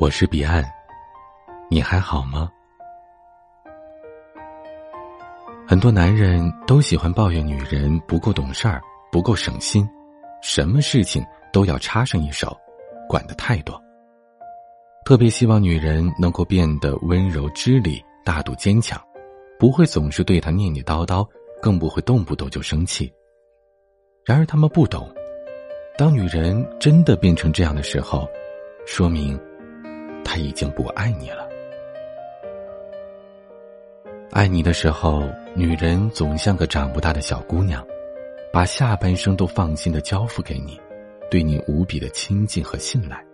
我是彼岸，你还好吗？很多男人都喜欢抱怨女人不够懂事儿、不够省心，什么事情都要插上一手，管的太多。特别希望女人能够变得温柔知礼、大度坚强，不会总是对他念念叨叨，更不会动不动就生气。然而他们不懂，当女人真的变成这样的时候，说明。已经不爱你了。爱你的时候，女人总像个长不大的小姑娘，把下半生都放心的交付给你，对你无比的亲近和信赖。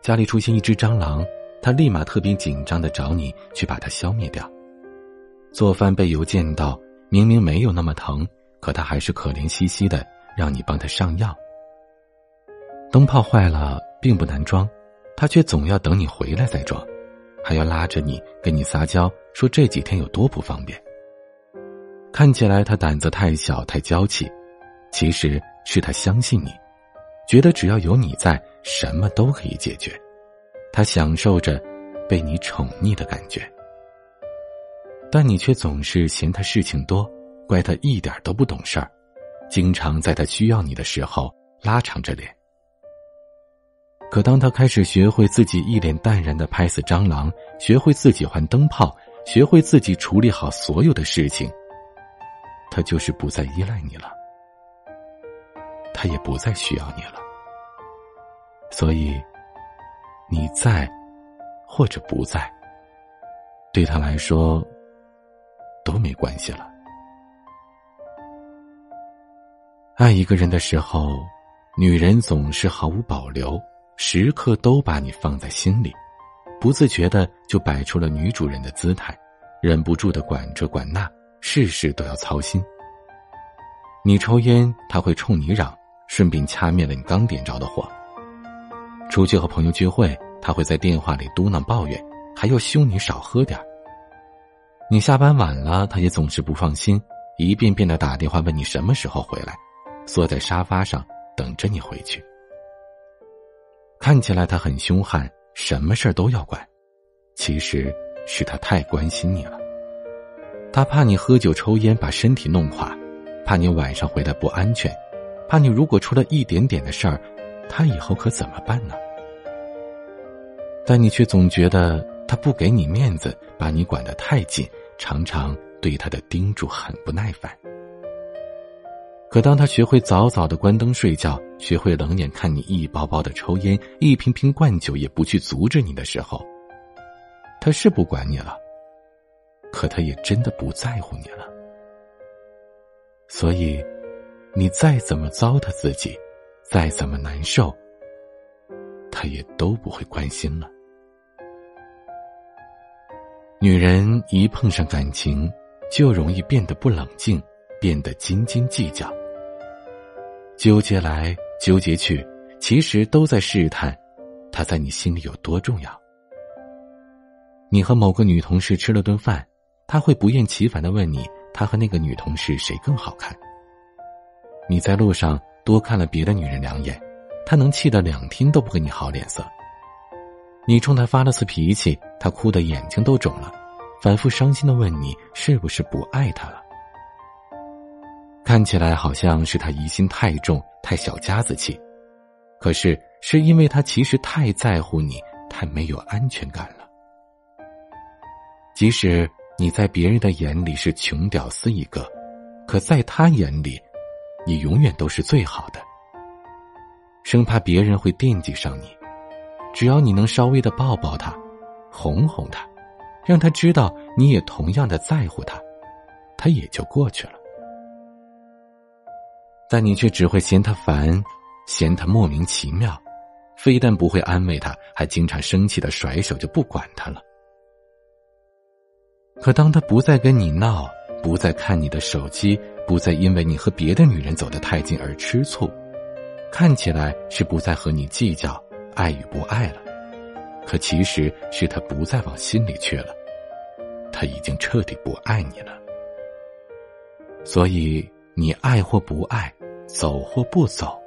家里出现一只蟑螂，她立马特别紧张的找你去把它消灭掉。做饭被油溅到，明明没有那么疼，可她还是可怜兮兮的让你帮她上药。灯泡坏了，并不难装。他却总要等你回来再装，还要拉着你跟你撒娇，说这几天有多不方便。看起来他胆子太小太娇气，其实是他相信你，觉得只要有你在，什么都可以解决。他享受着被你宠溺的感觉，但你却总是嫌他事情多，怪他一点都不懂事儿，经常在他需要你的时候拉长着脸。可当他开始学会自己一脸淡然的拍死蟑螂，学会自己换灯泡，学会自己处理好所有的事情，他就是不再依赖你了，他也不再需要你了。所以，你在，或者不在，对他来说都没关系了。爱一个人的时候，女人总是毫无保留。时刻都把你放在心里，不自觉的就摆出了女主人的姿态，忍不住的管这管那，事事都要操心。你抽烟，他会冲你嚷，顺便掐灭了你刚点着的火。出去和朋友聚会，他会在电话里嘟囔抱怨，还要凶你少喝点你下班晚了，他也总是不放心，一遍遍的打电话问你什么时候回来，缩在沙发上等着你回去。看起来他很凶悍，什么事儿都要管，其实是他太关心你了。他怕你喝酒抽烟把身体弄垮，怕你晚上回来不安全，怕你如果出了一点点的事儿，他以后可怎么办呢？但你却总觉得他不给你面子，把你管得太紧，常常对他的叮嘱很不耐烦。可当他学会早早的关灯睡觉，学会冷眼看你一包包的抽烟，一瓶瓶灌酒也不去阻止你的时候，他是不管你了，可他也真的不在乎你了。所以，你再怎么糟蹋自己，再怎么难受，他也都不会关心了。女人一碰上感情，就容易变得不冷静，变得斤斤计较。纠结来纠结去，其实都在试探，他在你心里有多重要。你和某个女同事吃了顿饭，他会不厌其烦的问你，他和那个女同事谁更好看。你在路上多看了别的女人两眼，他能气得两天都不给你好脸色。你冲他发了次脾气，他哭得眼睛都肿了，反复伤心的问你是不是不爱他了。看起来好像是他疑心太重、太小家子气，可是是因为他其实太在乎你，太没有安全感了。即使你在别人的眼里是穷屌丝一个，可在他眼里，你永远都是最好的。生怕别人会惦记上你，只要你能稍微的抱抱他，哄哄他，让他知道你也同样的在乎他，他也就过去了。但你却只会嫌他烦，嫌他莫名其妙，非但不会安慰他，还经常生气的甩手就不管他了。可当他不再跟你闹，不再看你的手机，不再因为你和别的女人走得太近而吃醋，看起来是不再和你计较爱与不爱了，可其实是他不再往心里去了，他已经彻底不爱你了。所以你爱或不爱。走或不走，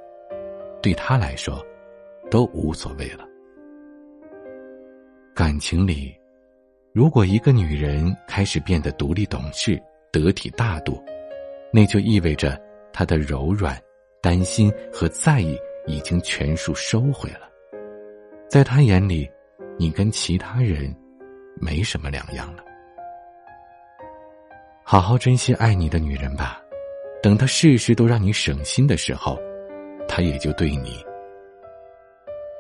对他来说，都无所谓了。感情里，如果一个女人开始变得独立懂事、得体大度，那就意味着她的柔软、担心和在意已经全数收回了。在他眼里，你跟其他人没什么两样了。好好珍惜爱你的女人吧，等他事事都让你省心的时候，他也就对你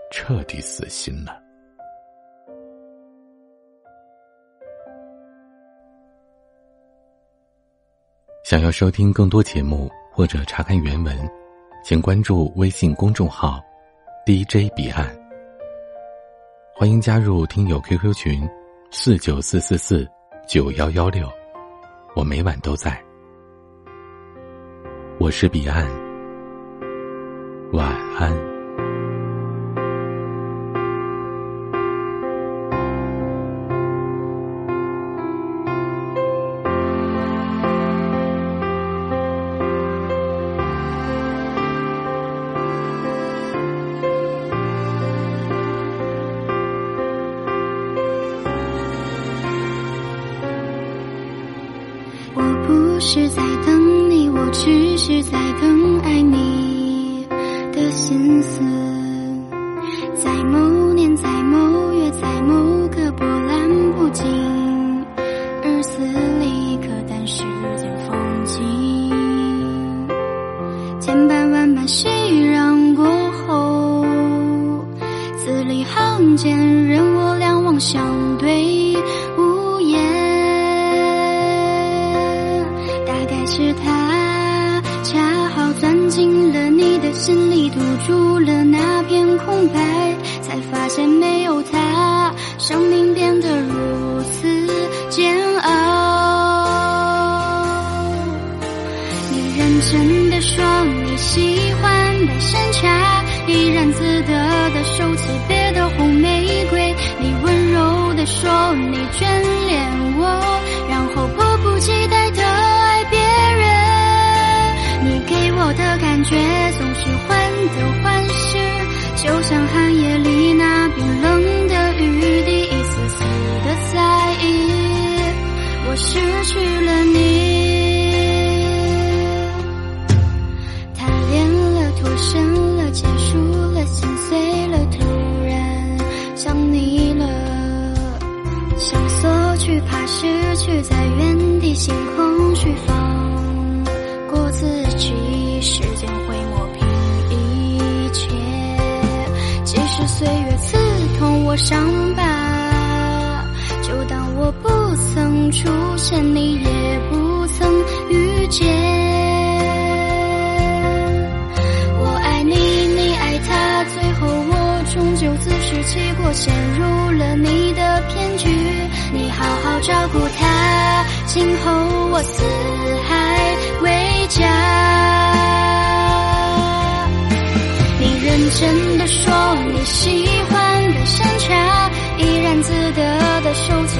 彻底死心了。想要收听更多节目或者查看原文，请关注微信公众号 “DJ 彼岸”。欢迎加入听友 QQ 群：四九四四四九幺幺六，我每晚都在。我是彼岸，晚安。我不是在等，只是在等爱你的心思。在某年，在某月，在某个波澜不惊日子里，可淡时间风景。千般万般熙攘过后，字里行间，任我两望相对无言，大概。是他恰好钻进了你的心里，堵住了那片空白，才发现没有他，生命变得如此煎熬。你认真的说你喜欢白山茶，怡然自得的收起别的红玫瑰，你温柔的说你眷恋我，然后迫不及待的爱。我的感觉总是患得患失，就像寒夜里那冰冷的雨滴，一丝丝的在意，我失去了你。贪恋了，脱身了，结束了，心碎了，突然想你了，想索取，怕失去，在原地心空虚。伤疤，就当我不曾出现，你也不曾遇见。我爱你，你爱他，最后我终究自食其果，陷入了你的骗局。你好好照顾他，今后我四海为家。你认真的说你喜欢山茶，怡然自得的收起